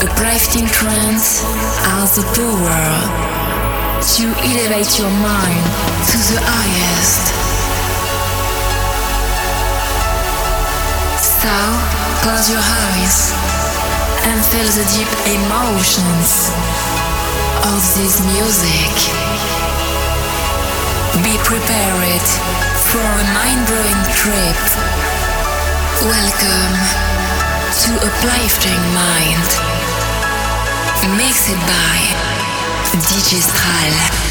Uplifting trance has the power to elevate your mind to the highest. So, close your eyes and feel the deep emotions of this music. Be prepared for a mind-blowing trip. Welcome to a Uplifting Mind. Mixed by DJ Stral.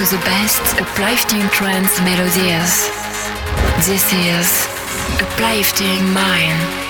To the best uplifting trance melodies. This is Uplifting Mind.